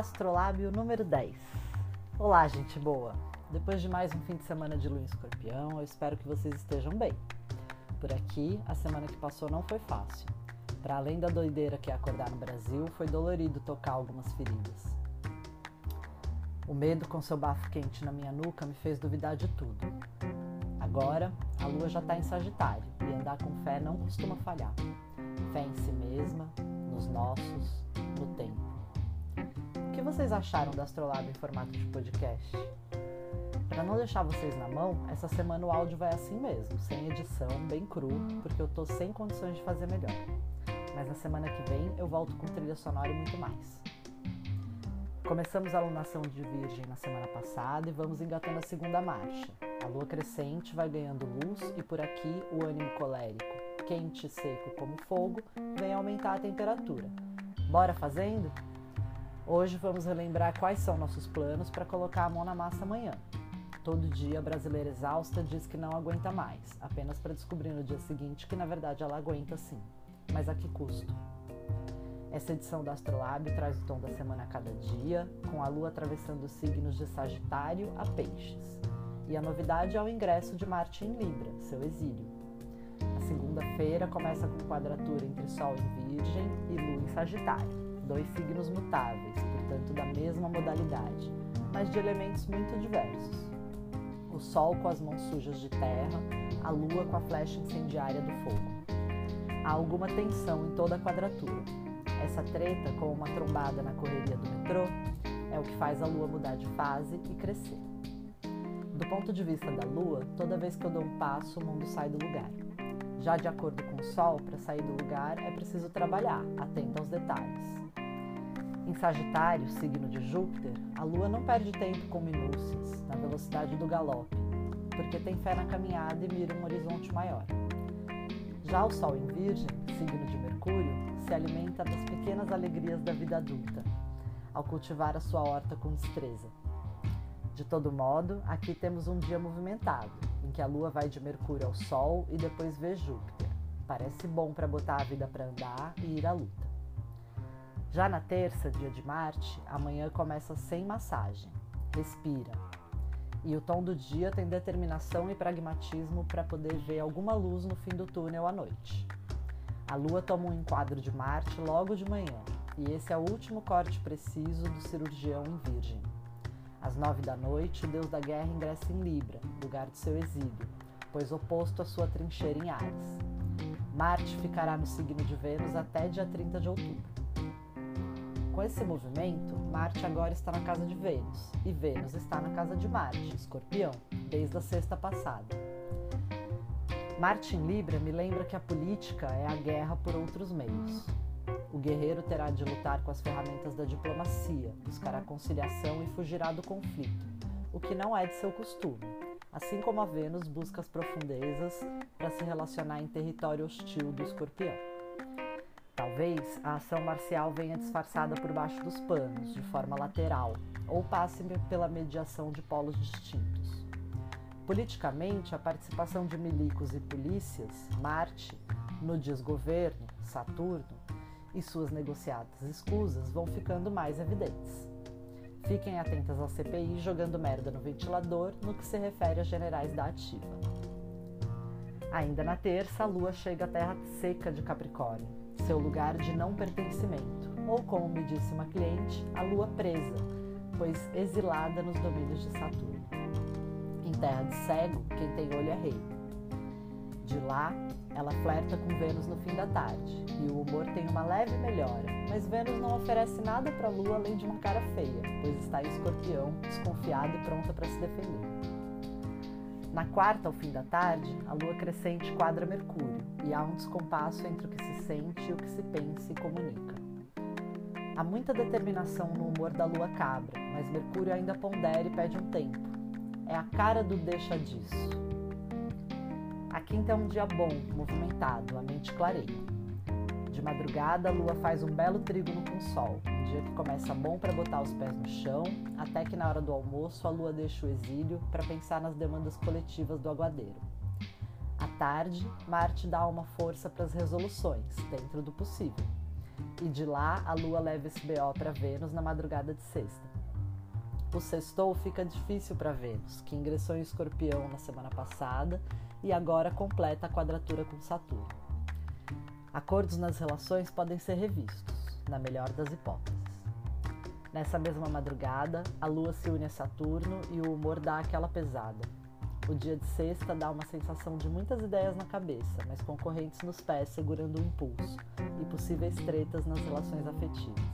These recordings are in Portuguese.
Astrolábio número 10. Olá, gente boa! Depois de mais um fim de semana de lua em escorpião, eu espero que vocês estejam bem. Por aqui, a semana que passou não foi fácil. Para além da doideira que é acordar no Brasil, foi dolorido tocar algumas feridas. O medo com seu bafo quente na minha nuca me fez duvidar de tudo. Agora, a lua já está em Sagitário e andar com fé não costuma falhar. Fé em si mesma, nos nossos, no tempo que vocês acharam do Astrolab em formato de podcast? Para não deixar vocês na mão, essa semana o áudio vai assim mesmo, sem edição, bem cru, porque eu tô sem condições de fazer melhor. Mas na semana que vem eu volto com trilha sonora e muito mais. Começamos a alunação de Virgem na semana passada e vamos engatando a segunda marcha. A lua crescente vai ganhando luz e por aqui o ânimo colérico, quente e seco como fogo, vem aumentar a temperatura. Bora fazendo? Hoje vamos relembrar quais são nossos planos para colocar a mão na massa amanhã. Todo dia a brasileira exausta diz que não aguenta mais, apenas para descobrir no dia seguinte que na verdade ela aguenta sim. Mas a que custo? Essa edição do Astrolab traz o tom da semana a cada dia, com a lua atravessando os signos de Sagitário a Peixes. E a novidade é o ingresso de Marte em Libra, seu exílio. A segunda-feira começa com quadratura entre Sol em Virgem e Lua em Sagitário dois signos mutáveis, portanto da mesma modalidade, mas de elementos muito diversos. O Sol com as mãos sujas de terra, a Lua com a flecha incendiária do fogo. Há alguma tensão em toda a quadratura. Essa treta, como uma trombada na correria do metrô, é o que faz a Lua mudar de fase e crescer. Do ponto de vista da Lua, toda vez que eu dou um passo, o mundo sai do lugar. Já de acordo com o Sol, para sair do lugar é preciso trabalhar, atento aos detalhes. Em Sagitário, signo de Júpiter, a Lua não perde tempo com minúcias, na velocidade do galope, porque tem fé na caminhada e mira um horizonte maior. Já o Sol em Virgem, signo de Mercúrio, se alimenta das pequenas alegrias da vida adulta, ao cultivar a sua horta com destreza. De todo modo, aqui temos um dia movimentado, em que a Lua vai de Mercúrio ao Sol e depois vê Júpiter. Parece bom para botar a vida para andar e ir à luta. Já na terça, dia de Marte, amanhã começa sem massagem. Respira. E o tom do dia tem determinação e pragmatismo para poder ver alguma luz no fim do túnel à noite. A Lua toma um enquadro de Marte logo de manhã, e esse é o último corte preciso do cirurgião em Virgem. Às nove da noite, o deus da guerra ingressa em Libra, lugar de seu exílio, pois oposto à sua trincheira em Ares. Marte ficará no signo de Vênus até dia 30 de outubro. Com esse movimento, Marte agora está na casa de Vênus e Vênus está na casa de Marte, Escorpião, desde a sexta passada. Marte em Libra me lembra que a política é a guerra por outros meios. O guerreiro terá de lutar com as ferramentas da diplomacia, buscar a conciliação e fugirá do conflito, o que não é de seu costume, assim como a Vênus busca as profundezas para se relacionar em território hostil do escorpião. Talvez a ação marcial venha disfarçada por baixo dos panos, de forma lateral, ou passe pela mediação de polos distintos. Politicamente, a participação de milicos e polícias, Marte, no desgoverno, Saturno, e suas negociadas escusas vão ficando mais evidentes. Fiquem atentas ao CPI jogando merda no ventilador no que se refere a generais da ativa. Ainda na terça, a Lua chega à Terra seca de Capricórnio seu lugar de não pertencimento, ou como me disse uma cliente, a lua presa, pois exilada nos domínios de Saturno. Em terra de cego, quem tem olho é rei. De lá, ela flerta com Vênus no fim da tarde, e o humor tem uma leve melhora, mas Vênus não oferece nada para a lua além de uma cara feia, pois está em escorpião, desconfiada e pronta para se defender. Na quarta, ao fim da tarde, a lua crescente quadra Mercúrio e há um descompasso entre o que se sente e o que se pensa e comunica. Há muita determinação no humor da lua cabra, mas Mercúrio ainda pondera e pede um tempo. É a cara do deixa disso. A quinta é um dia bom, movimentado, a mente clareia. De madrugada, a lua faz um belo trígono com o sol, um dia que começa bom para botar os pés no chão, até que na hora do almoço a lua deixa o exílio para pensar nas demandas coletivas do aguadeiro. À tarde, Marte dá uma força para as resoluções, dentro do possível. e de lá a Lua leva esse BO para Vênus na madrugada de sexta. O sextou fica difícil para Vênus, que ingressou em Escorpião na semana passada e agora completa a quadratura com Saturno. Acordos nas relações podem ser revistos, na melhor das hipóteses. Nessa mesma madrugada, a Lua se une a Saturno e o humor dá aquela pesada. O dia de sexta dá uma sensação de muitas ideias na cabeça, mas com correntes nos pés segurando o impulso e possíveis tretas nas relações afetivas.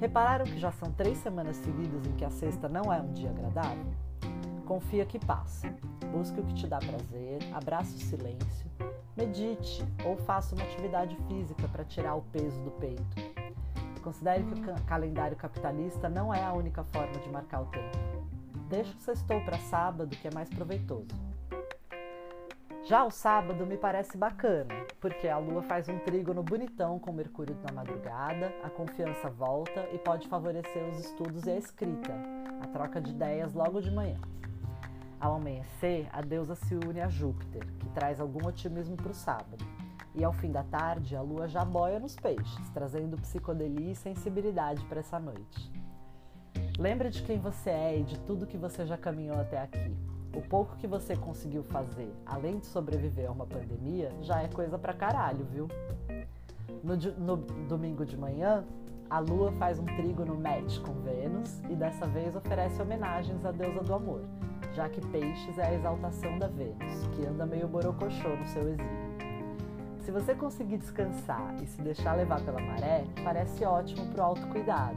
Repararam que já são três semanas seguidas em que a sexta não é um dia agradável? Confia que passa. Busque o que te dá prazer, abrace o silêncio, medite ou faça uma atividade física para tirar o peso do peito. Considere que o calendário capitalista não é a única forma de marcar o tempo. Deixe o sextou para sábado, que é mais proveitoso. Já o sábado me parece bacana, porque a lua faz um trígono bonitão com Mercúrio na madrugada, a confiança volta e pode favorecer os estudos e a escrita, a troca de ideias logo de manhã. Ao amanhecer, a deusa se une a Júpiter, que traz algum otimismo para o sábado. E ao fim da tarde, a lua já boia nos peixes, trazendo psicodelia e sensibilidade para essa noite. Lembre de quem você é e de tudo que você já caminhou até aqui. O pouco que você conseguiu fazer, além de sobreviver a uma pandemia, já é coisa pra caralho, viu? No, no domingo de manhã, a Lua faz um trigo no match com Vênus e dessa vez oferece homenagens à deusa do amor, já que Peixes é a exaltação da Vênus, que anda meio borocochô no seu exílio. Se você conseguir descansar e se deixar levar pela maré, parece ótimo para o autocuidado.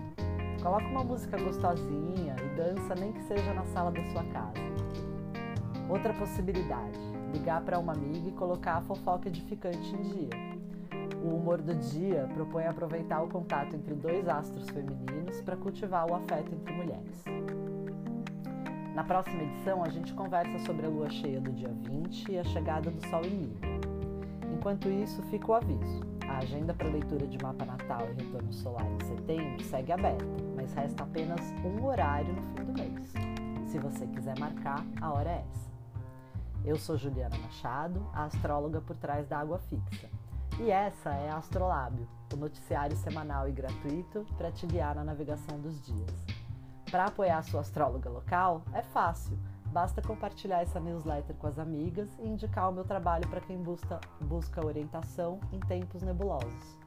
Coloca uma música gostosinha e dança nem que seja na sala da sua casa. Outra possibilidade, ligar para uma amiga e colocar a fofoca edificante em dia. O humor do dia propõe aproveitar o contato entre dois astros femininos para cultivar o afeto entre mulheres. Na próxima edição, a gente conversa sobre a lua cheia do dia 20 e a chegada do Sol em Libra. Enquanto isso, fica o aviso. A agenda para leitura de mapa natal e retorno solar em setembro segue aberta, mas resta apenas um horário no fim do mês. Se você quiser marcar, a hora é essa. Eu sou Juliana Machado, a astróloga por trás da Água Fixa. E essa é a Astrolábio, o noticiário semanal e gratuito para te guiar na navegação dos dias. Para apoiar a sua astróloga local, é fácil Basta compartilhar essa newsletter com as amigas e indicar o meu trabalho para quem busca, busca orientação em tempos nebulosos.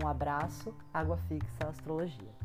Um abraço, Água Fixa Astrologia.